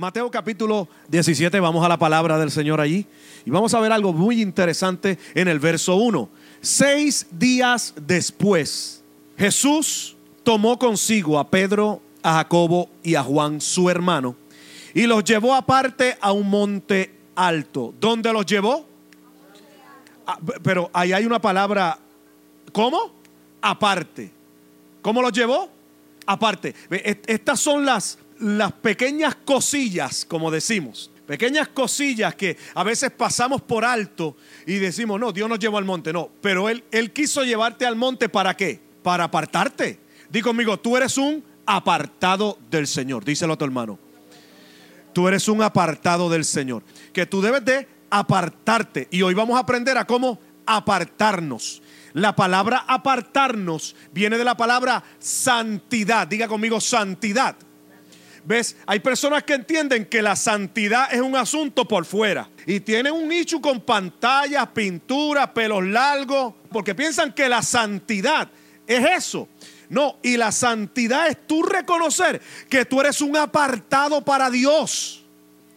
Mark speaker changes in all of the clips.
Speaker 1: Mateo capítulo 17, vamos a la palabra del Señor allí. Y vamos a ver algo muy interesante en el verso 1. Seis días después, Jesús tomó consigo a Pedro, a Jacobo y a Juan, su hermano, y los llevó aparte a un monte alto. ¿Dónde los llevó? Ah, pero ahí hay una palabra, ¿cómo? Aparte. ¿Cómo los llevó? Aparte. Estas son las, las pequeñas cosillas, como decimos. Pequeñas cosillas que a veces pasamos por alto y decimos, no, Dios nos llevó al monte. No, pero Él, él quiso llevarte al monte para qué? Para apartarte. Di conmigo, tú eres un apartado del Señor. Díselo a tu hermano. Tú eres un apartado del Señor. Que tú debes de apartarte. Y hoy vamos a aprender a cómo apartarnos. La palabra apartarnos viene de la palabra santidad. Diga conmigo santidad. ¿Ves? Hay personas que entienden que la santidad es un asunto por fuera. Y tienen un nicho con pantallas, pinturas, pelos largos. Porque piensan que la santidad es eso. No, y la santidad es tú reconocer que tú eres un apartado para Dios.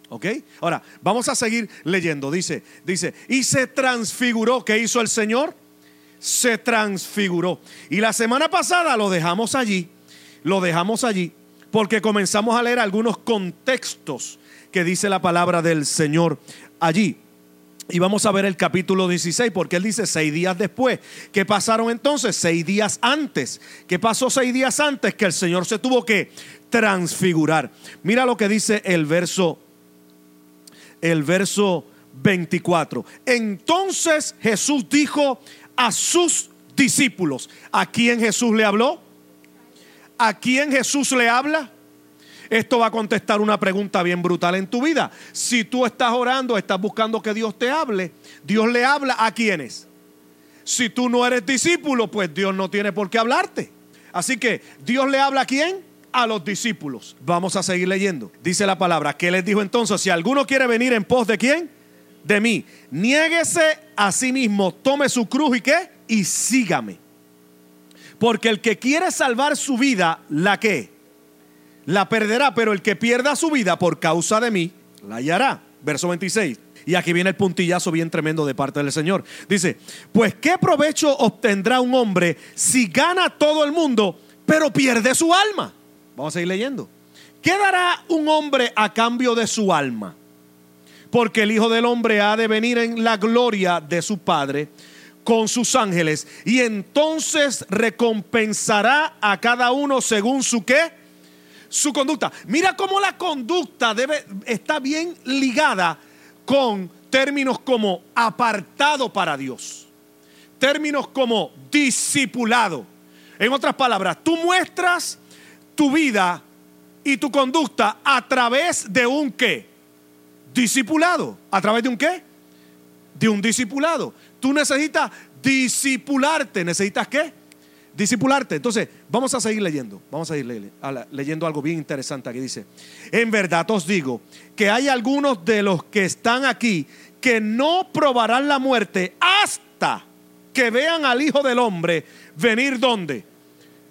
Speaker 1: ¿Ok? Ahora, vamos a seguir leyendo. Dice, dice, y se transfiguró. ¿Qué hizo el Señor? Se transfiguró. Y la semana pasada lo dejamos allí. Lo dejamos allí porque comenzamos a leer algunos contextos que dice la palabra del Señor allí. Y vamos a ver el capítulo 16, porque él dice seis días después. ¿Qué pasaron entonces? Seis días antes. ¿Qué pasó seis días antes? Que el Señor se tuvo que transfigurar. Mira lo que dice el verso, el verso 24. Entonces Jesús dijo a sus discípulos, ¿a quién Jesús le habló? ¿A quién Jesús le habla? Esto va a contestar una pregunta bien brutal en tu vida. Si tú estás orando, estás buscando que Dios te hable, Dios le habla a quienes. Si tú no eres discípulo, pues Dios no tiene por qué hablarte. Así que Dios le habla a quién? A los discípulos. Vamos a seguir leyendo. Dice la palabra. ¿Qué les dijo entonces? Si alguno quiere venir en pos de quién? De mí. Niéguese a sí mismo, tome su cruz y qué? Y sígame. Porque el que quiere salvar su vida, ¿la qué? la perderá, pero el que pierda su vida por causa de mí, la hallará. Verso 26. Y aquí viene el puntillazo bien tremendo de parte del Señor. Dice, pues ¿qué provecho obtendrá un hombre si gana todo el mundo, pero pierde su alma? Vamos a seguir leyendo. ¿Qué dará un hombre a cambio de su alma? Porque el Hijo del Hombre ha de venir en la gloria de su Padre con sus ángeles y entonces recompensará a cada uno según su qué su conducta. Mira cómo la conducta debe, está bien ligada con términos como apartado para Dios, términos como discipulado. En otras palabras, tú muestras tu vida y tu conducta a través de un qué? Discipulado. ¿A través de un qué? De un discipulado. Tú necesitas discipularte. ¿Necesitas qué? discipularte. Entonces, vamos a seguir leyendo. Vamos a ir leyendo algo bien interesante que dice, en verdad os digo que hay algunos de los que están aquí que no probarán la muerte hasta que vean al Hijo del Hombre venir donde?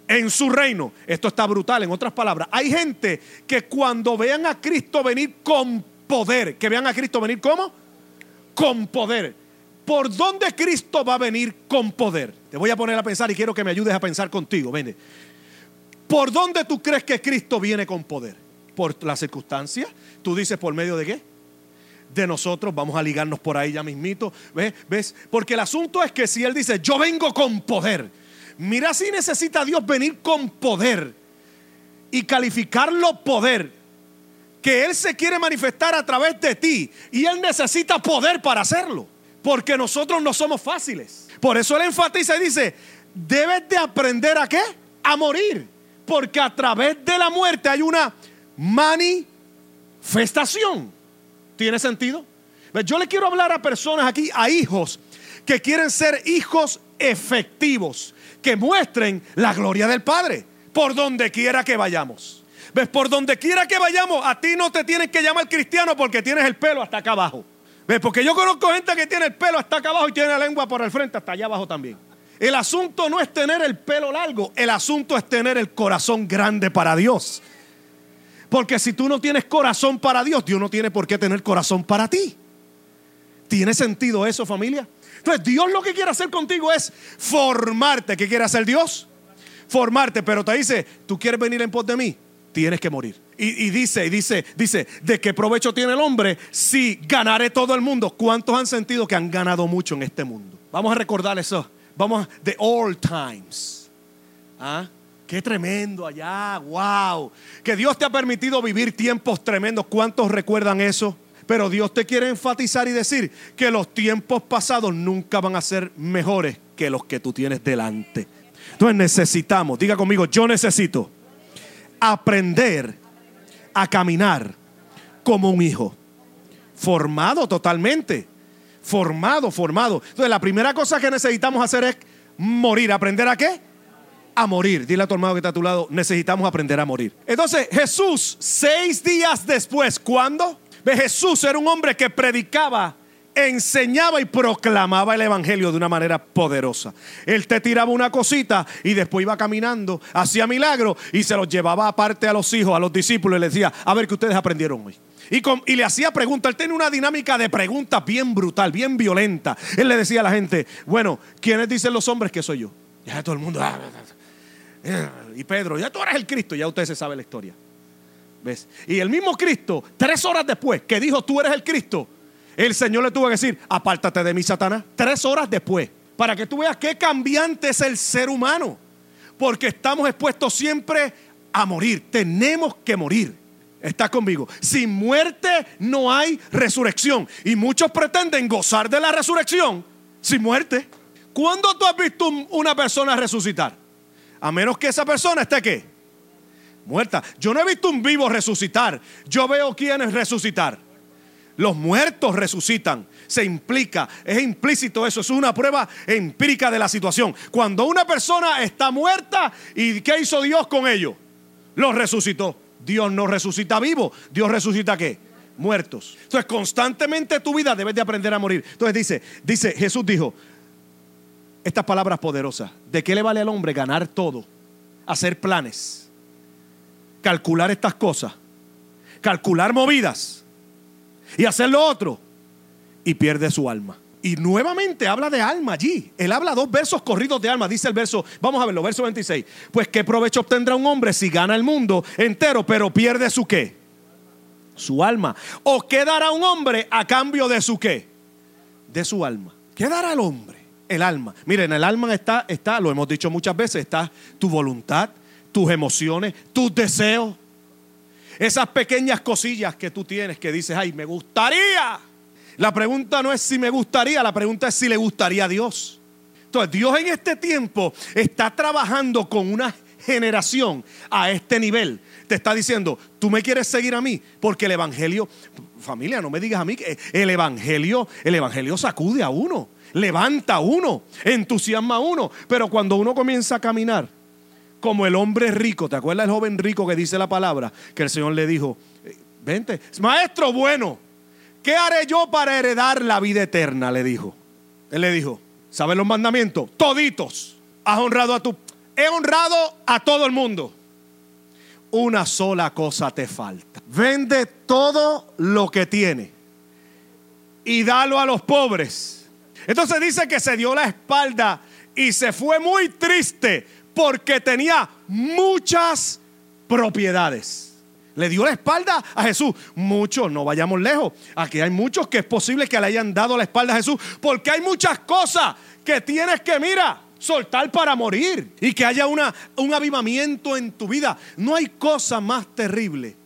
Speaker 1: En su reino. Esto está brutal, en otras palabras. Hay gente que cuando vean a Cristo venir con poder, que vean a Cristo venir como? Con poder ¿Por dónde Cristo va a venir con poder? Te voy a poner a pensar y quiero que me ayudes a pensar contigo. Vende. ¿Por dónde tú crees que Cristo viene con poder? ¿Por las circunstancias? ¿Tú dices por medio de qué? De nosotros, vamos a ligarnos por ahí ya mismito. ¿Ves? ¿Ves? Porque el asunto es que si Él dice, yo vengo con poder. Mira si necesita Dios venir con poder y calificarlo poder. Que Él se quiere manifestar a través de ti y Él necesita poder para hacerlo. Porque nosotros no somos fáciles. Por eso él enfatiza y dice, debes de aprender a qué? A morir. Porque a través de la muerte hay una manifestación. ¿Tiene sentido? Yo le quiero hablar a personas aquí, a hijos, que quieren ser hijos efectivos, que muestren la gloria del Padre, por donde quiera que vayamos. ¿Ves? Por donde quiera que vayamos, a ti no te tienen que llamar cristiano porque tienes el pelo hasta acá abajo. Porque yo conozco gente que tiene el pelo hasta acá abajo y tiene la lengua por el frente hasta allá abajo también. El asunto no es tener el pelo largo, el asunto es tener el corazón grande para Dios. Porque si tú no tienes corazón para Dios, Dios no tiene por qué tener corazón para ti. ¿Tiene sentido eso, familia? Entonces, Dios lo que quiere hacer contigo es formarte. ¿Qué quiere hacer Dios? Formarte, pero te dice, ¿tú quieres venir en pos de mí? Tienes que morir. Y, y dice, y dice, dice, ¿de qué provecho tiene el hombre si ganaré todo el mundo? ¿Cuántos han sentido que han ganado mucho en este mundo? Vamos a recordar eso. Vamos, de all times. ¿Ah? Qué tremendo allá, wow. Que Dios te ha permitido vivir tiempos tremendos. ¿Cuántos recuerdan eso? Pero Dios te quiere enfatizar y decir que los tiempos pasados nunca van a ser mejores que los que tú tienes delante. Entonces necesitamos, diga conmigo, yo necesito aprender a caminar como un hijo. Formado totalmente. Formado, formado. Entonces la primera cosa que necesitamos hacer es morir. ¿Aprender a qué? A morir. Dile a tu hermano que está a tu lado, necesitamos aprender a morir. Entonces Jesús, seis días después, ¿cuándo? Jesús era un hombre que predicaba, enseñaba y proclamaba el Evangelio de una manera poderosa. Él te tiraba una cosita y después iba caminando, hacía milagros y se los llevaba aparte a los hijos, a los discípulos y les decía, a ver qué ustedes aprendieron hoy. Y, le hacía preguntas. Él tenía una dinámica de preguntas bien brutal, bien violenta. Él le decía a la gente, bueno, ¿quiénes dicen los hombres que soy yo? Ya todo el mundo. Ah, y Pedro, ya tú eres el Cristo, ya usted se sabe la historia. ¿Ves? Y el mismo Cristo, tres horas después que dijo, tú eres el Cristo, el Señor le tuvo que decir, apártate de mí, Satanás. Tres horas después, para que tú veas qué cambiante es el ser humano. Porque estamos expuestos siempre a morir. Tenemos que morir. Está conmigo. Sin muerte no hay resurrección. Y muchos pretenden gozar de la resurrección sin muerte. ¿Cuándo tú has visto una persona resucitar? A menos que esa persona esté qué? muerta. Yo no he visto un vivo resucitar. Yo veo quienes resucitar. Los muertos resucitan. Se implica, es implícito eso, es una prueba empírica de la situación. Cuando una persona está muerta, ¿y qué hizo Dios con ellos? Los resucitó. Dios no resucita vivo, Dios resucita qué? Muertos. Entonces, constantemente tu vida debes de aprender a morir. Entonces dice, dice, Jesús dijo estas palabras poderosas. ¿De qué le vale al hombre ganar todo? Hacer planes calcular estas cosas, calcular movidas y hacer lo otro y pierde su alma. Y nuevamente habla de alma allí. Él habla dos versos corridos de alma. Dice el verso, vamos a verlo, verso 26. Pues qué provecho obtendrá un hombre si gana el mundo entero, pero pierde su qué? Su alma. ¿O qué dará un hombre a cambio de su qué? De su alma. ¿Qué dará el hombre? El alma. Miren, el alma está, está, lo hemos dicho muchas veces, está tu voluntad, tus emociones, tus deseos. Esas pequeñas cosillas que tú tienes que dices, ay, me gustaría. La pregunta no es si me gustaría, la pregunta es si le gustaría a Dios. Entonces, Dios en este tiempo está trabajando con una generación a este nivel. Te está diciendo, tú me quieres seguir a mí, porque el Evangelio, familia, no me digas a mí que el Evangelio, el Evangelio sacude a uno, levanta a uno, entusiasma a uno, pero cuando uno comienza a caminar, como el hombre rico. ¿Te acuerdas el joven rico que dice la palabra? Que el Señor le dijo, eh, vente, maestro bueno, ¿qué haré yo para heredar la vida eterna? Le dijo. Él le dijo, ¿sabes los mandamientos? Toditos. Has honrado a tu... He honrado a todo el mundo. Una sola cosa te falta. Vende todo lo que tiene y dalo a los pobres. Entonces dice que se dio la espalda y se fue muy triste porque tenía muchas propiedades. Le dio la espalda a Jesús. Muchos, no vayamos lejos. Aquí hay muchos que es posible que le hayan dado la espalda a Jesús. Porque hay muchas cosas que tienes que, mira, soltar para morir. Y que haya una, un avivamiento en tu vida. No hay cosa más terrible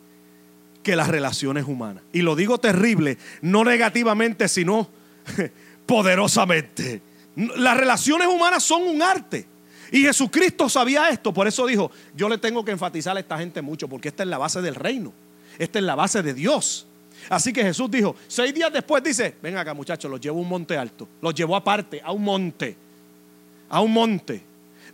Speaker 1: que las relaciones humanas. Y lo digo terrible, no negativamente, sino poderosamente. Las relaciones humanas son un arte. Y Jesucristo sabía esto, por eso dijo, yo le tengo que enfatizar a esta gente mucho, porque esta es la base del reino, esta es la base de Dios. Así que Jesús dijo, seis días después dice, ven acá muchachos, los llevo a un monte alto, los llevó aparte, a un monte, a un monte,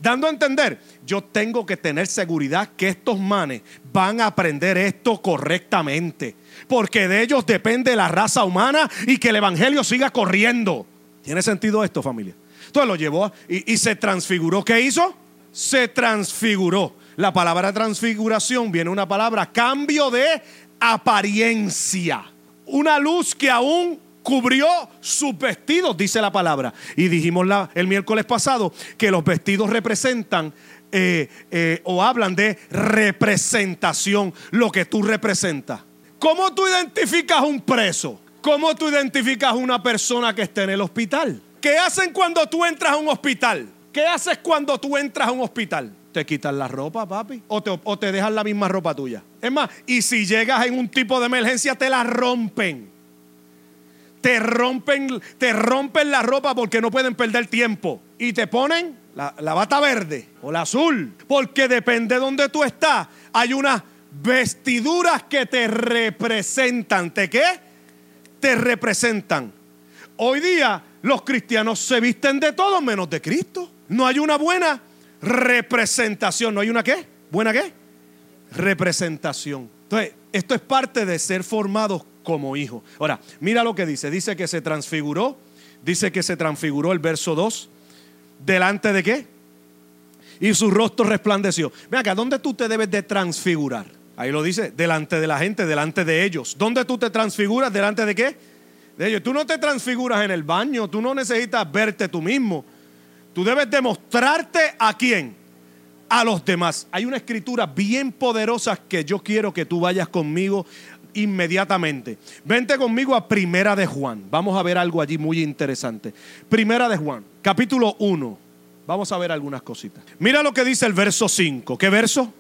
Speaker 1: dando a entender, yo tengo que tener seguridad que estos manes van a aprender esto correctamente, porque de ellos depende la raza humana y que el Evangelio siga corriendo. ¿Tiene sentido esto familia? Entonces lo llevó y, se transfiguró. ¿Qué hizo? Se transfiguró. La palabra transfiguración viene una palabra cambio de apariencia. Una luz que aún cubrió sus vestidos, dice la palabra. Y dijimos la, el miércoles pasado que los vestidos representan eh, eh, o hablan de representación, lo que tú representas. ¿Cómo tú identificas un preso? ¿Cómo tú identificas una persona que está en el hospital? ¿Qué hacen cuando tú entras a un hospital? ¿Qué haces cuando tú entras a un hospital? Te quitan la ropa, papi. O te, o te dejan la misma ropa tuya. Es más, y si llegas en un tipo de emergencia, te la rompen. Te rompen, te rompen la ropa porque no pueden perder tiempo. Y te ponen la, la bata verde o la azul. Porque depende de donde tú estás. Hay unas vestiduras que te representan. ¿Te qué? Te representan. Hoy día los cristianos se visten de todo menos de Cristo. No hay una buena representación. ¿No hay una qué? ¿Buena qué? Representación. Entonces, esto es parte de ser formados como hijos. Ahora, mira lo que dice. Dice que se transfiguró. Dice que se transfiguró el verso 2. ¿Delante de qué? Y su rostro resplandeció. Ven acá, ¿dónde tú te debes de transfigurar? Ahí lo dice, delante de la gente, delante de ellos. ¿Dónde tú te transfiguras? ¿Delante de qué? De ellos. Tú no te transfiguras en el baño, tú no necesitas verte tú mismo. Tú debes demostrarte a quién? A los demás. Hay una escritura bien poderosa que yo quiero que tú vayas conmigo inmediatamente. Vente conmigo a Primera de Juan. Vamos a ver algo allí muy interesante. Primera de Juan, capítulo 1. Vamos a ver algunas cositas. Mira lo que dice el verso 5. ¿Qué verso?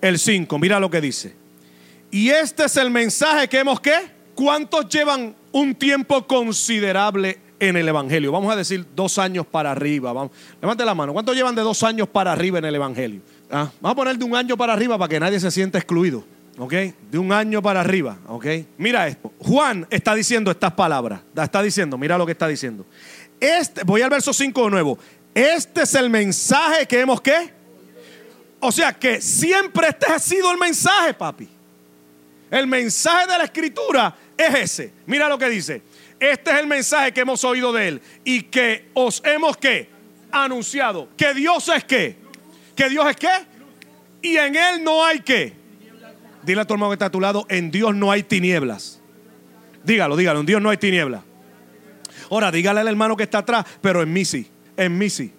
Speaker 1: El 5. Mira lo que dice. Y este es el mensaje que hemos qué? ¿Cuántos llevan un tiempo considerable en el Evangelio? Vamos a decir dos años para arriba. Levante la mano. ¿Cuántos llevan de dos años para arriba en el Evangelio? Ah, vamos a poner de un año para arriba para que nadie se sienta excluido. ¿Ok? De un año para arriba. ¿Ok? Mira esto. Juan está diciendo estas palabras. Está diciendo, mira lo que está diciendo. Este, voy al verso 5 de nuevo. Este es el mensaje que hemos qué? O sea que siempre este ha sido el mensaje, papi. El mensaje de la escritura es ese. Mira lo que dice. Este es el mensaje que hemos oído de él y que os hemos qué? Anunciado. Que Dios es qué? Que Dios es qué? Y en él no hay qué. Dile a tu hermano que está a tu lado, en Dios no hay tinieblas. Dígalo, dígalo, en Dios no hay tinieblas. Ahora, dígale al hermano que está atrás, pero en mí sí, en mí sí.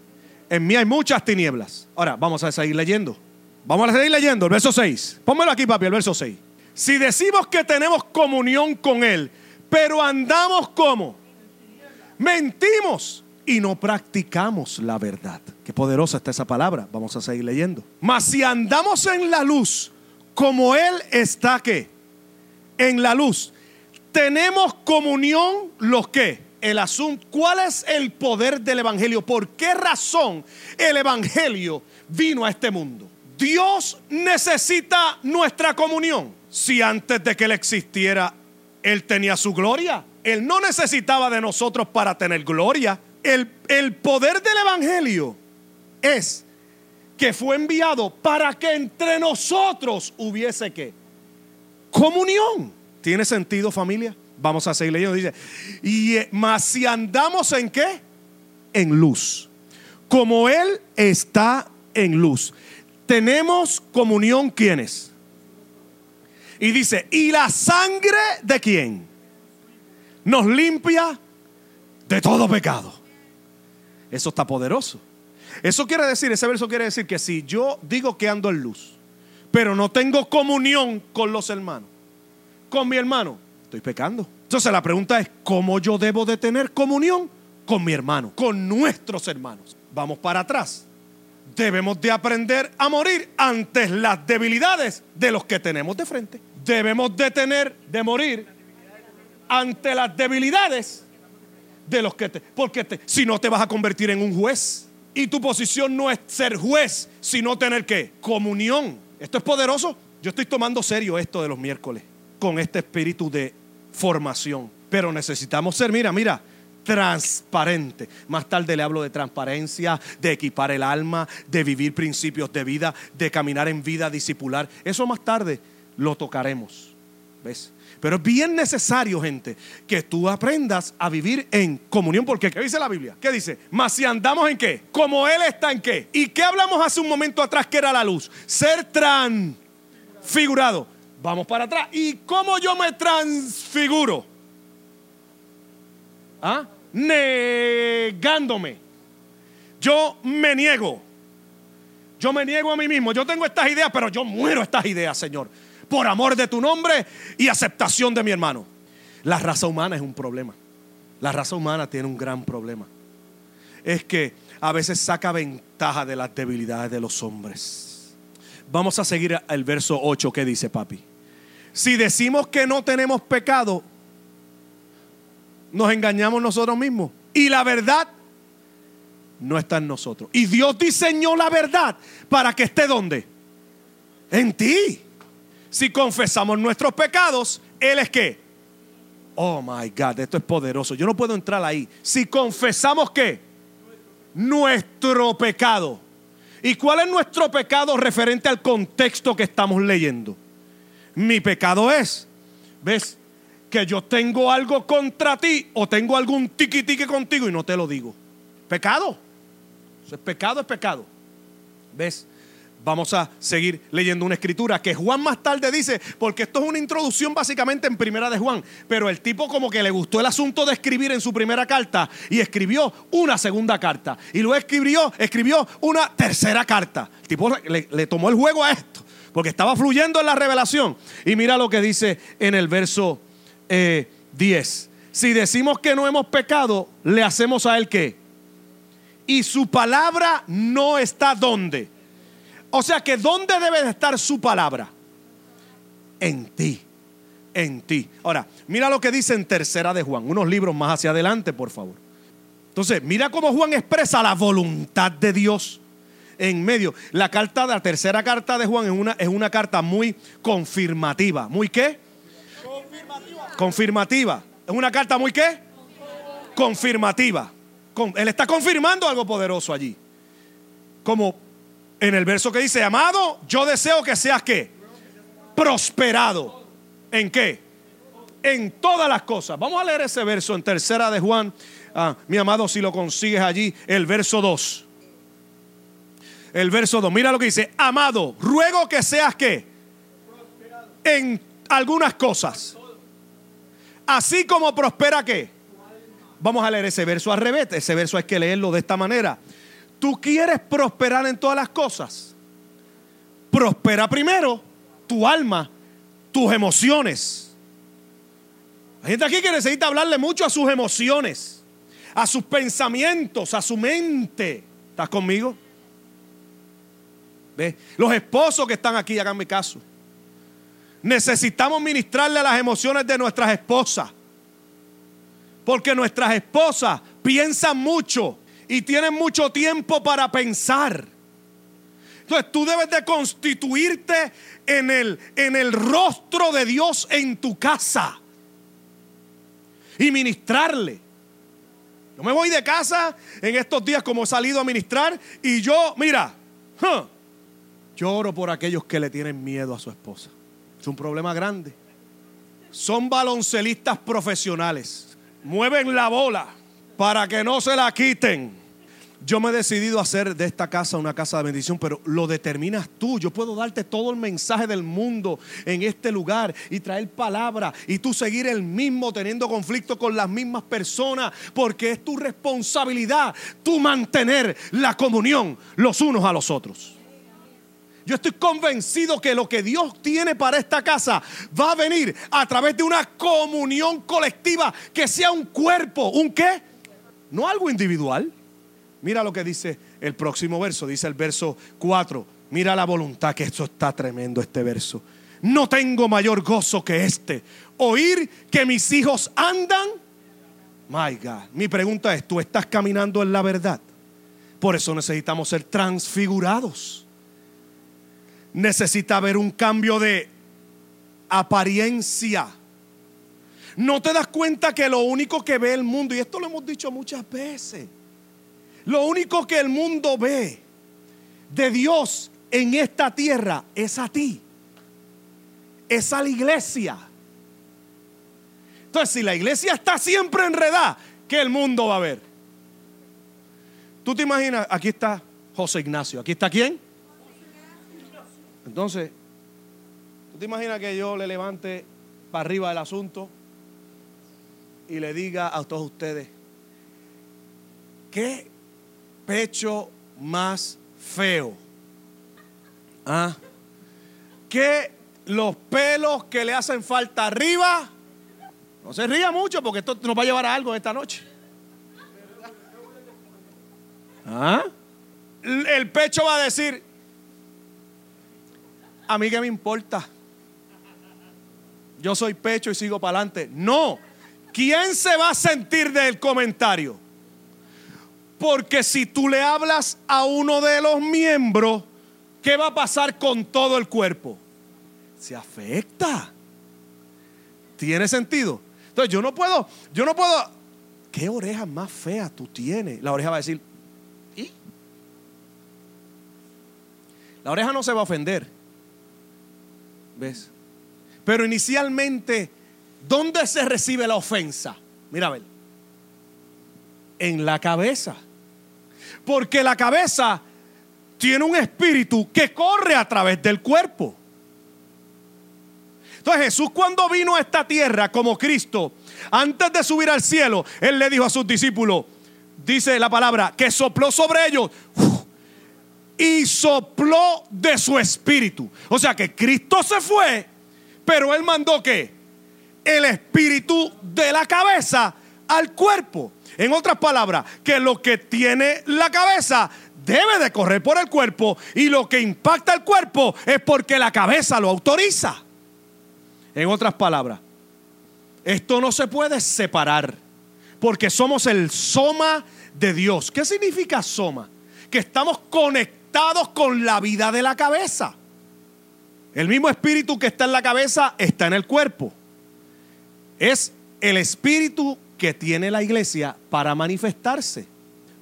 Speaker 1: En mí hay muchas tinieblas. Ahora, vamos a seguir leyendo. Vamos a seguir leyendo el verso 6. Pónmelo aquí, papi, el verso 6. Si decimos que tenemos comunión con Él, pero andamos como mentimos y no practicamos la verdad. Qué poderosa está esa palabra. Vamos a seguir leyendo. Mas si andamos en la luz, como Él está que en la luz, tenemos comunión los que el asunto, ¿cuál es el poder del evangelio? ¿Por qué razón el evangelio vino a este mundo? Dios necesita nuestra comunión. Si antes de que Él existiera, Él tenía su gloria. Él no necesitaba de nosotros para tener gloria. El, el poder del Evangelio es que fue enviado para que entre nosotros hubiese que comunión. ¿Tiene sentido familia? Vamos a seguir leyendo. Dice, y eh, más si andamos en qué? En luz. Como Él está en luz. Tenemos comunión, ¿quiénes? Y dice, ¿y la sangre de quién? Nos limpia de todo pecado. Eso está poderoso. Eso quiere decir, ese verso quiere decir que si yo digo que ando en luz, pero no tengo comunión con los hermanos, con mi hermano, estoy pecando. Entonces la pregunta es, ¿cómo yo debo de tener comunión con mi hermano, con nuestros hermanos? Vamos para atrás. Debemos de aprender a morir ante las debilidades de los que tenemos de frente. Debemos de tener, de morir ante las debilidades de los que te... Porque te, si no te vas a convertir en un juez. Y tu posición no es ser juez, sino tener que comunión. Esto es poderoso. Yo estoy tomando serio esto de los miércoles con este espíritu de formación. Pero necesitamos ser, mira, mira, transparente. Más tarde le hablo de transparencia, de equipar el alma, de vivir principios de vida, de caminar en vida discipular. Eso más tarde lo tocaremos. ¿Ves? Pero es bien necesario, gente, que tú aprendas a vivir en comunión. Porque, ¿qué dice la Biblia? ¿Qué dice? Mas si andamos en qué? Como Él está en qué. ¿Y qué hablamos hace un momento atrás que era la luz? Ser transfigurado. Vamos para atrás. ¿Y cómo yo me transfiguro? ¿Ah? Negándome. Yo me niego. Yo me niego a mí mismo. Yo tengo estas ideas, pero yo muero estas ideas, Señor por amor de tu nombre y aceptación de mi hermano. La raza humana es un problema. La raza humana tiene un gran problema. Es que a veces saca ventaja de las debilidades de los hombres. Vamos a seguir el verso 8 que dice papi. Si decimos que no tenemos pecado, nos engañamos nosotros mismos. Y la verdad no está en nosotros. Y Dios diseñó la verdad para que esté donde? En ti. Si confesamos nuestros pecados, Él es que. Oh my God, esto es poderoso. Yo no puedo entrar ahí. Si confesamos que nuestro pecado. ¿Y cuál es nuestro pecado referente al contexto que estamos leyendo? Mi pecado es, ¿ves? Que yo tengo algo contra ti o tengo algún tiqui contigo y no te lo digo. Pecado. Eso es pecado, es pecado. ¿Ves? Vamos a seguir leyendo una escritura que Juan más tarde dice, porque esto es una introducción básicamente en primera de Juan, pero el tipo como que le gustó el asunto de escribir en su primera carta y escribió una segunda carta y luego escribió, escribió una tercera carta. El tipo le, tomó el juego a esto, porque estaba fluyendo en la revelación. Y mira lo que dice en el verso 10. Eh, si decimos que no hemos pecado, le hacemos a él qué? Y su palabra no está donde o sea que ¿dónde debe de estar su palabra? En ti. En ti. Ahora, mira lo que dice en tercera de Juan. Unos libros más hacia adelante, por favor. Entonces, mira cómo Juan expresa la voluntad de Dios en medio. La carta, la tercera carta de Juan es una, es una carta muy confirmativa. ¿Muy qué? Confirmativa. Es una carta muy qué? Confirmativa. él está confirmando algo poderoso allí. Como en el verso que dice, amado, yo deseo que seas qué? Prosperado. ¿En qué? En todas las cosas. Vamos a leer ese verso en tercera de Juan. Ah, mi amado, si lo consigues allí, el verso 2. El verso 2. Mira lo que dice. Amado, ruego que seas qué? En algunas cosas. Así como prospera qué? Vamos a leer ese verso al revés. Ese verso hay que leerlo de esta manera. Tú quieres prosperar en todas las cosas. Prospera primero tu alma, tus emociones. Hay gente aquí que necesita hablarle mucho a sus emociones, a sus pensamientos, a su mente. ¿Estás conmigo? ¿Ve? Los esposos que están aquí, hagan mi caso. Necesitamos ministrarle las emociones de nuestras esposas. Porque nuestras esposas piensan mucho y tienen mucho tiempo para pensar. Entonces tú debes de constituirte en el, en el rostro de Dios en tu casa y ministrarle. Yo me voy de casa en estos días como he salido a ministrar y yo, mira, lloro por aquellos que le tienen miedo a su esposa. Es un problema grande. Son baloncelistas profesionales. Mueven la bola para que no se la quiten. Yo me he decidido hacer de esta casa una casa de bendición, pero lo determinas tú. Yo puedo darte todo el mensaje del mundo en este lugar y traer palabra y tú seguir el mismo teniendo conflicto con las mismas personas, porque es tu responsabilidad tú mantener la comunión los unos a los otros. Yo estoy convencido que lo que Dios tiene para esta casa va a venir a través de una comunión colectiva que sea un cuerpo, un qué? No algo individual. Mira lo que dice el próximo verso, dice el verso 4. Mira la voluntad, que esto está tremendo este verso. No tengo mayor gozo que este. Oír que mis hijos andan. My God. Mi pregunta es, ¿tú estás caminando en la verdad? Por eso necesitamos ser transfigurados. Necesita haber un cambio de apariencia. No te das cuenta que lo único que ve el mundo, y esto lo hemos dicho muchas veces, lo único que el mundo ve de Dios en esta tierra es a ti, es a la iglesia. Entonces, si la iglesia está siempre enredada, ¿qué el mundo va a ver? Tú te imaginas, aquí está José Ignacio, aquí está quién? Entonces, ¿tú te imaginas que yo le levante para arriba el asunto y le diga a todos ustedes, ¿qué pecho más feo? ¿Ah? ¿Qué los pelos que le hacen falta arriba? No se ría mucho porque esto nos va a llevar a algo esta noche. ¿Ah? El pecho va a decir, a mí me importa. Yo soy pecho y sigo para adelante. No. ¿Quién se va a sentir del comentario? Porque si tú le hablas a uno de los miembros, ¿qué va a pasar con todo el cuerpo? Se afecta. ¿Tiene sentido? Entonces yo no puedo, yo no puedo. ¿Qué oreja más fea tú tienes? La oreja va a decir, ¿y? La oreja no se va a ofender. ¿Ves? Pero inicialmente, ¿dónde se recibe la ofensa? Mira a ver. En la cabeza. Porque la cabeza tiene un espíritu que corre a través del cuerpo. Entonces Jesús cuando vino a esta tierra como Cristo, antes de subir al cielo, Él le dijo a sus discípulos, dice la palabra, que sopló sobre ellos y sopló de su espíritu. O sea que Cristo se fue, pero Él mandó que el espíritu de la cabeza al cuerpo. En otras palabras, que lo que tiene la cabeza debe de correr por el cuerpo y lo que impacta el cuerpo es porque la cabeza lo autoriza. En otras palabras, esto no se puede separar porque somos el soma de Dios. ¿Qué significa soma? Que estamos conectados con la vida de la cabeza. El mismo espíritu que está en la cabeza está en el cuerpo. Es el espíritu que tiene la iglesia para manifestarse.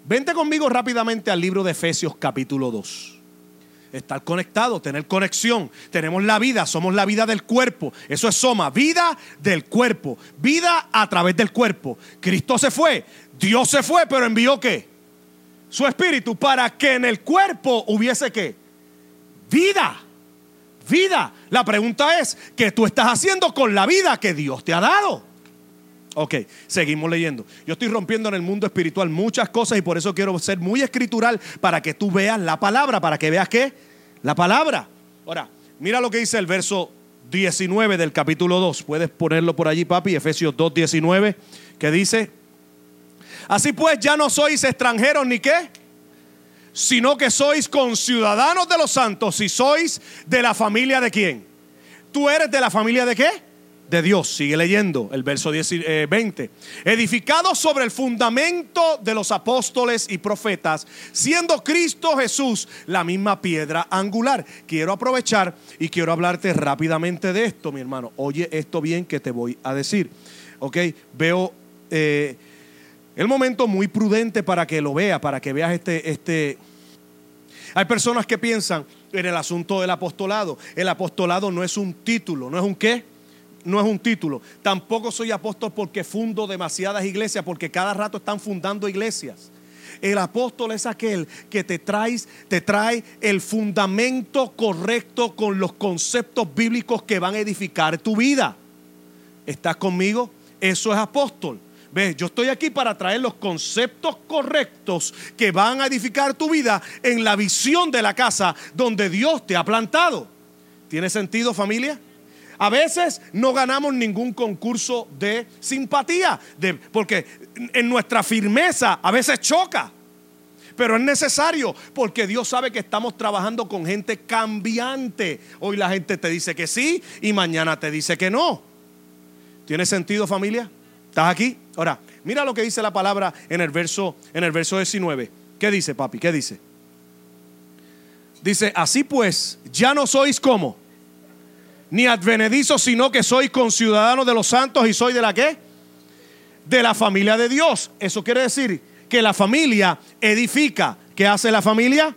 Speaker 1: Vente conmigo rápidamente al libro de Efesios capítulo 2. Estar conectado, tener conexión. Tenemos la vida, somos la vida del cuerpo. Eso es soma, vida del cuerpo. Vida a través del cuerpo. Cristo se fue, Dios se fue, pero envió qué? Su espíritu para que en el cuerpo hubiese qué? Vida. Vida. La pregunta es, ¿qué tú estás haciendo con la vida que Dios te ha dado? Ok, seguimos leyendo. Yo estoy rompiendo en el mundo espiritual muchas cosas y por eso quiero ser muy escritural para que tú veas la palabra, para que veas qué? La palabra. Ahora, mira lo que dice el verso 19 del capítulo 2. Puedes ponerlo por allí, papi, Efesios 2, 19, que dice, así pues ya no sois extranjeros ni qué, sino que sois conciudadanos de los santos y sois de la familia de quién. ¿Tú eres de la familia de qué? de Dios. Sigue leyendo el verso 20. Eh, Edificado sobre el fundamento de los apóstoles y profetas, siendo Cristo Jesús la misma piedra angular. Quiero aprovechar y quiero hablarte rápidamente de esto, mi hermano. Oye esto bien que te voy a decir. Ok, veo eh, el momento muy prudente para que lo vea, para que veas este, este. Hay personas que piensan en el asunto del apostolado. El apostolado no es un título, no es un qué no es un título. Tampoco soy apóstol porque fundo demasiadas iglesias, porque cada rato están fundando iglesias. El apóstol es aquel que te trae, te trae el fundamento correcto con los conceptos bíblicos que van a edificar tu vida. ¿Estás conmigo? Eso es apóstol. Yo estoy aquí para traer los conceptos correctos que van a edificar tu vida en la visión de la casa donde Dios te ha plantado. ¿Tiene sentido familia? A veces no ganamos ningún concurso de simpatía, de, porque en nuestra firmeza a veces choca. Pero es necesario porque Dios sabe que estamos trabajando con gente cambiante. Hoy la gente te dice que sí y mañana te dice que no. ¿Tiene sentido familia? ¿Estás aquí? Ahora, mira lo que dice la palabra en el verso, en el verso 19. ¿Qué dice, papi? ¿Qué dice? Dice, así pues, ya no sois como ni advenedizos, sino que soy conciudadano de los santos y soy de la qué? De la familia de Dios. Eso quiere decir que la familia edifica. ¿Qué hace la familia?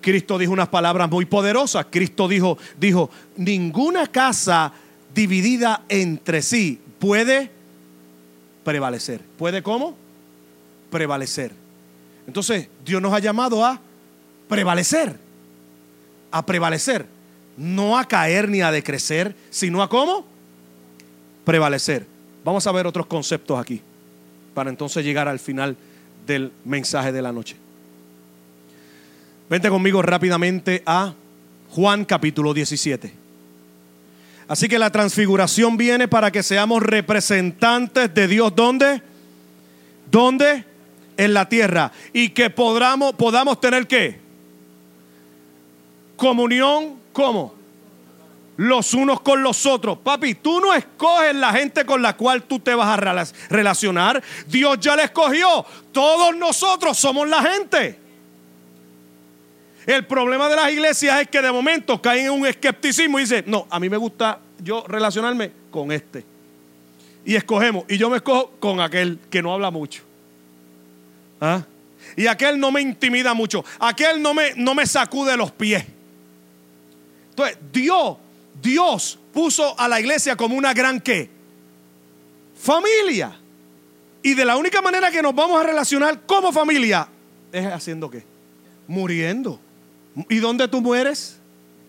Speaker 1: Cristo dijo unas palabras muy poderosas. Cristo dijo, dijo, ninguna casa dividida entre sí puede prevalecer. ¿Puede cómo? Prevalecer. Entonces, Dios nos ha llamado a prevalecer. A prevalecer. No a caer ni a decrecer, sino a cómo? Prevalecer. Vamos a ver otros conceptos aquí para entonces llegar al final del mensaje de la noche. Vente conmigo rápidamente a Juan capítulo 17. Así que la transfiguración viene para que seamos representantes de Dios. ¿Dónde? ¿Dónde? En la tierra. Y que podamos, podamos tener qué? Comunión, ¿cómo? Los unos con los otros. Papi, tú no escoges la gente con la cual tú te vas a relacionar. Dios ya la escogió. Todos nosotros somos la gente. El problema de las iglesias es que de momento caen en un escepticismo y dicen, no, a mí me gusta yo relacionarme con este. Y escogemos, y yo me escojo con aquel que no habla mucho. ¿Ah? Y aquel no me intimida mucho, aquel no me, no me sacude los pies. Entonces, Dios, Dios puso a la iglesia como una gran qué? Familia. Y de la única manera que nos vamos a relacionar como familia es haciendo qué? Muriendo. ¿Y dónde tú mueres?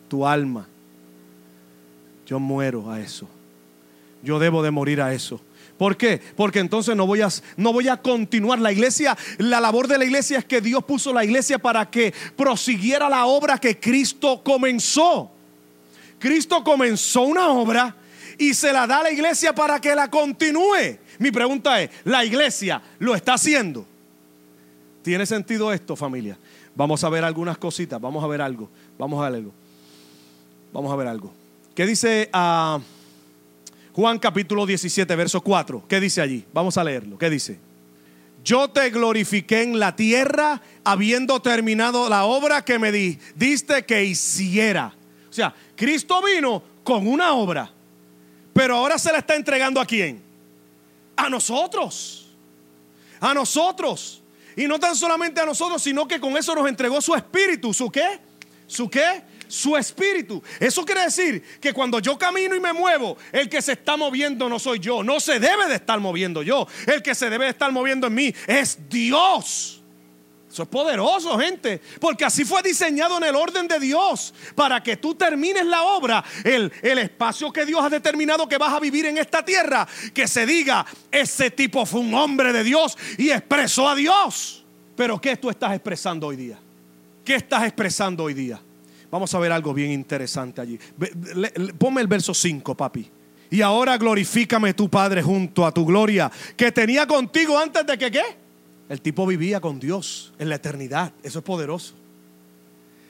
Speaker 1: Tu alma. Yo muero a eso. Yo debo de morir a eso. ¿Por qué? Porque entonces no voy, a, no voy a continuar. La iglesia, la labor de la iglesia es que Dios puso la iglesia para que prosiguiera la obra que Cristo comenzó. Cristo comenzó una obra y se la da a la iglesia para que la continúe. Mi pregunta es, ¿la iglesia lo está haciendo? ¿Tiene sentido esto, familia? Vamos a ver algunas cositas, vamos a ver algo, vamos a ver algo. Vamos a ver algo. ¿Qué dice ah, Juan capítulo 17, verso 4? ¿Qué dice allí? Vamos a leerlo. ¿Qué dice? Yo te glorifiqué en la tierra habiendo terminado la obra que me di, diste que hiciera. O sea, Cristo vino con una obra, pero ahora se la está entregando a quién? A nosotros. A nosotros. Y no tan solamente a nosotros, sino que con eso nos entregó su espíritu. ¿Su qué? ¿Su qué? Su espíritu. Eso quiere decir que cuando yo camino y me muevo, el que se está moviendo no soy yo. No se debe de estar moviendo yo. El que se debe de estar moviendo en mí es Dios. Es poderoso, gente. Porque así fue diseñado en el orden de Dios. Para que tú termines la obra, el, el, espacio que Dios ha determinado que vas a vivir en esta tierra, que se diga, ese tipo fue un hombre de Dios y expresó a Dios. Pero ¿qué tú estás expresando hoy día? ¿Qué estás expresando hoy día? Vamos a ver algo bien interesante allí. Ponme el verso 5, papi. Y ahora glorifícame tu Padre junto a tu gloria que tenía contigo antes de que qué? El tipo vivía con Dios en la eternidad. Eso es poderoso.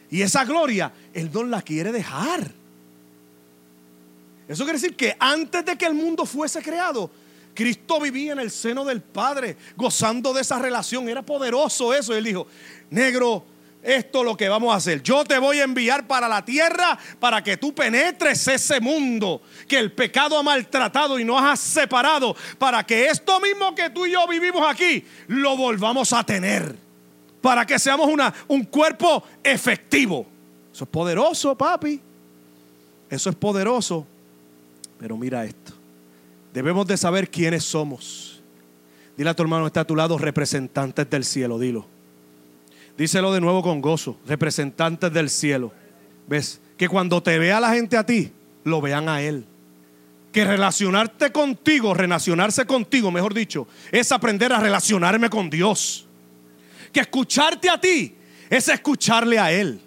Speaker 1: Y esa gloria, Él no la quiere dejar. Eso quiere decir que antes de que el mundo fuese creado, Cristo vivía en el seno del Padre, gozando de esa relación. Era poderoso eso. Él dijo, negro, esto es lo que vamos a hacer. Yo te voy a enviar para la tierra para que tú penetres ese mundo que el pecado ha maltratado y nos ha separado. Para que esto mismo que tú y yo vivimos aquí lo volvamos a tener. Para que seamos una, un cuerpo efectivo. Eso es poderoso, papi. Eso es poderoso. Pero mira esto. Debemos de saber quiénes somos. Dile a tu hermano, está a tu lado, representantes del cielo, dilo. Díselo de nuevo con gozo, representantes del cielo. ¿Ves? Que cuando te vea la gente a ti, lo vean a Él. Que relacionarte contigo, relacionarse contigo, mejor dicho, es aprender a relacionarme con Dios. Que escucharte a ti es escucharle a Él.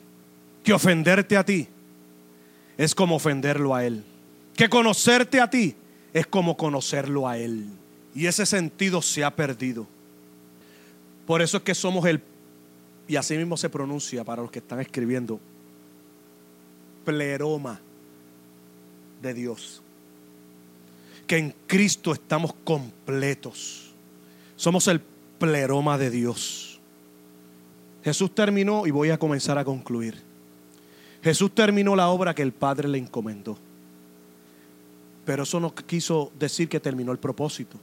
Speaker 1: Que ofenderte a ti es como ofenderlo a Él. Que conocerte a ti es como conocerlo a Él. Y ese sentido se ha perdido. Por eso es que somos el y así mismo se pronuncia para los que están escribiendo, pleroma de Dios. Que en Cristo estamos completos. Somos el pleroma de Dios. Jesús terminó y voy a comenzar a concluir. Jesús terminó la obra que el Padre le encomendó. Pero eso no quiso decir que terminó el propósito.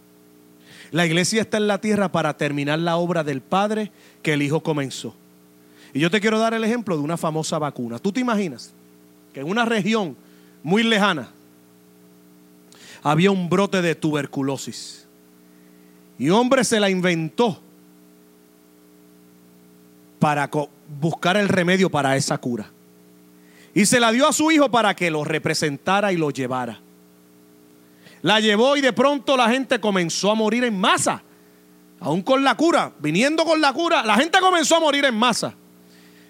Speaker 1: La iglesia está en la tierra para terminar la obra del Padre que el Hijo comenzó. Y yo te quiero dar el ejemplo de una famosa vacuna. ¿Tú te imaginas que en una región muy lejana había un brote de tuberculosis? Y hombre se la inventó para buscar el remedio para esa cura. Y se la dio a su hijo para que lo representara y lo llevara. La llevó y de pronto la gente comenzó a morir en masa. Aún con la cura, viniendo con la cura, la gente comenzó a morir en masa.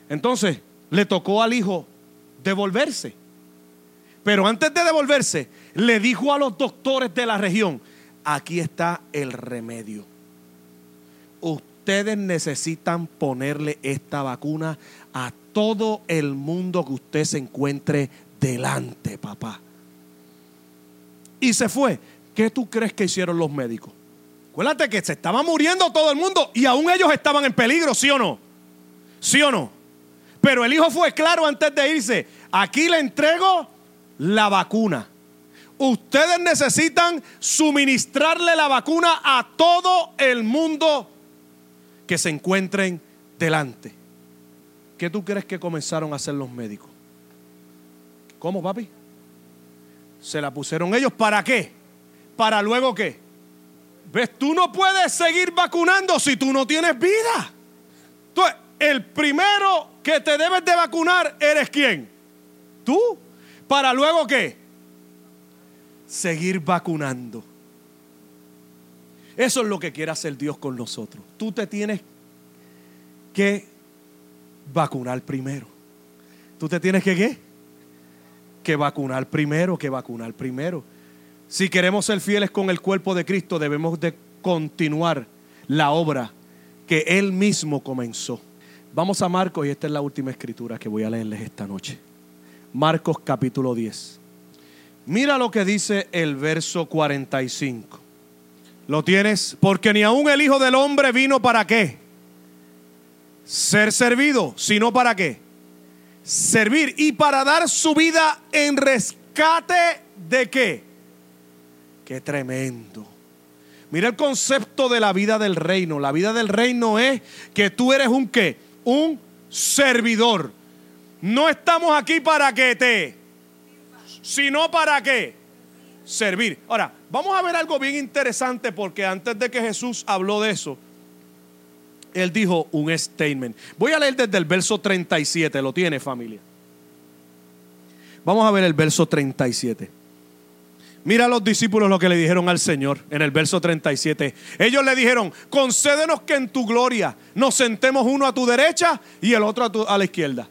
Speaker 1: Entonces le tocó al hijo devolverse. Pero antes de devolverse, le dijo a los doctores de la región, aquí está el remedio. Ustedes necesitan ponerle esta vacuna a todo el mundo que usted se encuentre delante, papá. Y se fue. ¿Qué tú crees que hicieron los médicos? Acuérdate que se estaba muriendo todo el mundo y aún ellos estaban en peligro, ¿sí o no? ¿Sí o no? Pero el hijo fue claro antes de irse. Aquí le entrego la vacuna. Ustedes necesitan suministrarle la vacuna a todo el mundo que se encuentren delante. ¿Qué tú crees que comenzaron a hacer los médicos? ¿Cómo, papi? Se la pusieron ellos para qué? Para luego qué? ¿Ves? Tú no puedes seguir vacunando si tú no tienes vida. Entonces, el primero que te debes de vacunar eres quién? Tú. Para luego qué? Seguir vacunando. Eso es lo que quiere hacer Dios con nosotros. Tú te tienes que vacunar primero. Tú te tienes que qué? Que vacunar primero, que vacunar primero. Si queremos ser fieles con el cuerpo de Cristo, debemos de continuar la obra que Él mismo comenzó. Vamos a Marcos y esta es la última escritura que voy a leerles esta noche. Marcos capítulo 10. Mira lo que dice el verso 45. ¿Lo tienes? Porque ni aun el Hijo del Hombre vino para qué? Ser servido, sino para qué? Servir y para dar su vida en rescate de qué? Qué tremendo. Mira el concepto de la vida del reino. La vida del reino es que tú eres un qué? un servidor. No estamos aquí para que te, sino para qué? Servir. Ahora, vamos a ver algo bien interesante porque antes de que Jesús habló de eso, él dijo un statement. Voy a leer desde el verso 37, lo tiene familia. Vamos a ver el verso 37. Mira a los discípulos lo que le dijeron al Señor en el verso 37. Ellos le dijeron, concédenos que en tu gloria nos sentemos uno a tu derecha y el otro a, la izquierda.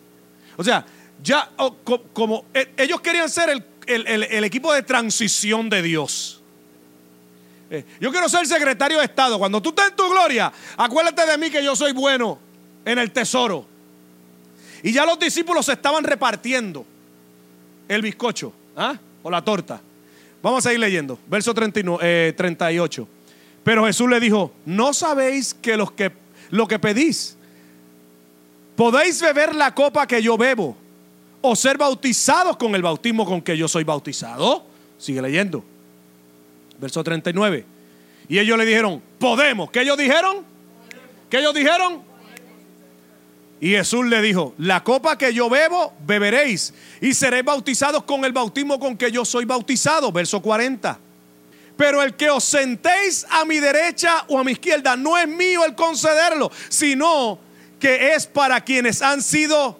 Speaker 1: O sea, ya oh, como, eh, ellos querían ser el, equipo de transición de Dios. Eh, yo quiero ser secretario de Estado. Cuando tú estés en tu gloria, acuérdate de mí que yo soy bueno en el tesoro. Y ya los discípulos estaban repartiendo el bizcocho ¿ah? o la torta. Vamos a seguir leyendo. Verso 39, 38. Eh, Pero Jesús le dijo, ¿no sabéis que, los que lo que pedís, podéis beber la copa que yo bebo o ser bautizados con el bautismo con que yo soy bautizado? Sigue leyendo. Verso 39. Y ellos le dijeron, podemos. ¿Qué ellos dijeron? ¿Qué ellos dijeron? Y Jesús le dijo, la copa que yo bebo, beberéis y seréis bautizados con el bautismo con que yo soy bautizado. Verso 40. Pero el que os sentéis a mi derecha o a mi izquierda, no es mío el concederlo, sino que es para quienes han sido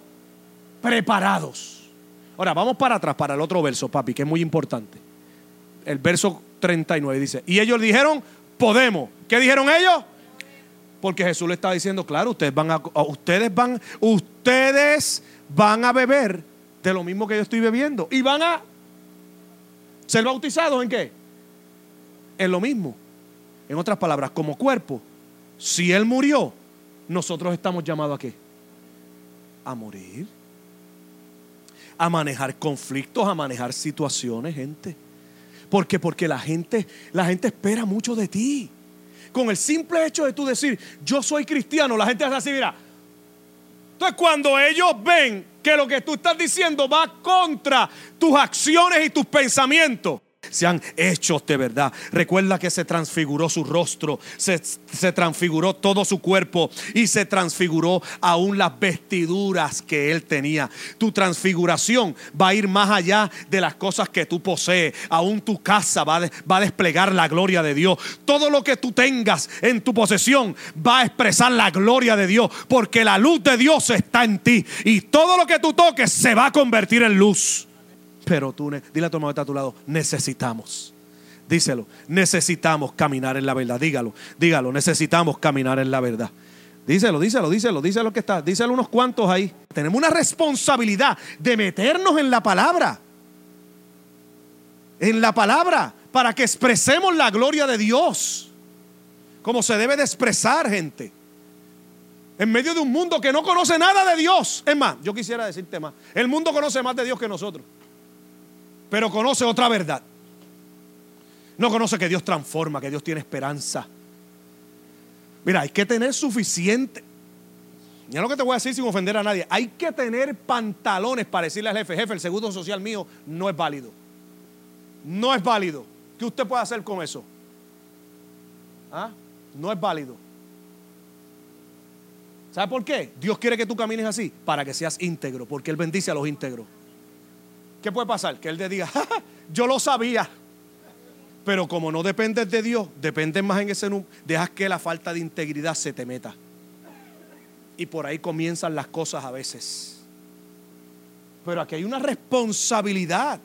Speaker 1: preparados. Ahora, vamos para atrás, para el otro verso, papi, que es muy importante. El verso 39 dice, y ellos dijeron, podemos. ¿Qué dijeron ellos? Porque Jesús le estaba diciendo, claro, ustedes van a, ustedes van, ustedes van a beber de lo mismo que yo estoy bebiendo. Y van a ser bautizados en qué? En lo mismo. En otras palabras, como cuerpo. Si Él murió, nosotros estamos llamados a qué? A morir. A manejar conflictos, a manejar situaciones, gente. Porque Porque la gente, la gente espera mucho de ti con el simple hecho de tú decir, yo soy cristiano, la gente hace así, mira. Entonces cuando ellos ven que lo que tú estás diciendo va contra tus acciones y tus pensamientos, sean hechos de verdad. Recuerda que se transfiguró su rostro, se, se, transfiguró todo su cuerpo y se transfiguró aún las vestiduras que él tenía. Tu transfiguración va a ir más allá de las cosas que tú posees. Aún tu casa va va a desplegar la gloria de Dios. Todo lo que tú tengas en tu posesión va a expresar la gloria de Dios porque la luz de Dios está en ti y todo lo que tú toques se va a convertir en luz. Pero tú, dile a tu hermano está a tu lado, necesitamos. Díselo, necesitamos caminar en la verdad. Dígalo, dígalo, necesitamos caminar en la verdad. Díselo, díselo, díselo, díselo que está. Díselo unos cuantos ahí. Tenemos una responsabilidad de meternos en la palabra. En la palabra, para que expresemos la gloria de Dios. Como se debe de expresar, gente. En medio de un mundo que no conoce nada de Dios. Es más, yo quisiera decirte más. El mundo conoce más de Dios que nosotros pero conoce otra verdad. No conoce que Dios transforma, que Dios tiene esperanza. Mira, hay que tener suficiente. Ya lo que te voy a decir sin ofender a nadie. Hay que tener pantalones para decirle al jefe, jefe, el seguro social mío no es válido. No es válido. ¿Qué usted puede hacer con eso? ¿Ah? No es válido. ¿Sabe por qué? Dios quiere que tú camines así, para que seas íntegro, porque Él bendice a los íntegros. ¿Qué puede pasar? Que él te diga, yo lo sabía. Pero como no dependes de Dios, dependes más en ese número, dejas que la falta de integridad se te meta. Y por ahí comienzan las cosas a veces. Pero aquí hay una responsabilidad.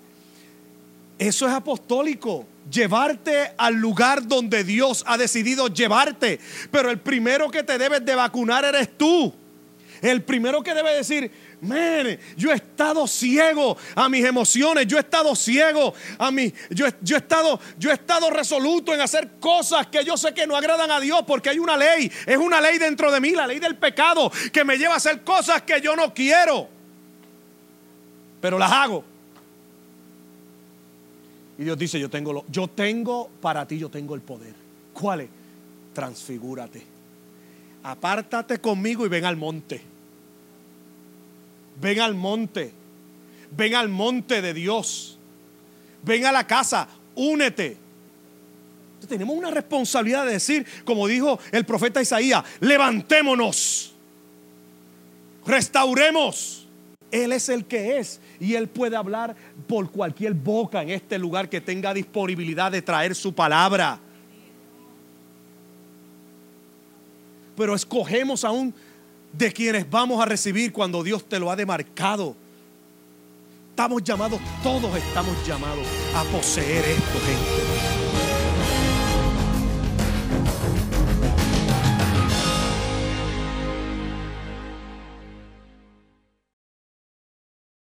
Speaker 1: Eso es apostólico. Llevarte al lugar donde Dios ha decidido llevarte. Pero el primero que te debes de vacunar eres tú. El primero que debe decir, Man, yo he estado ciego a mis emociones, yo he estado ciego a mí, yo, yo, he estado, yo he estado resoluto en hacer cosas que yo sé que no agradan a Dios porque hay una ley, es una ley dentro de mí, la ley del pecado que me lleva a hacer cosas que yo no quiero, pero las hago. Y Dios dice, yo tengo, lo, yo tengo para ti, yo tengo el poder. ¿Cuál es? Transfigúrate. Apártate conmigo y ven al monte. Ven al monte. Ven al monte de Dios. Ven a la casa. Únete. Tenemos una responsabilidad de decir, como dijo el profeta Isaías, levantémonos. Restauremos. Él es el que es y Él puede hablar por cualquier boca en este lugar que tenga disponibilidad de traer su palabra. Pero escogemos aún de quienes vamos a recibir cuando Dios te lo ha demarcado. Estamos llamados, todos estamos llamados a poseer esto, gente.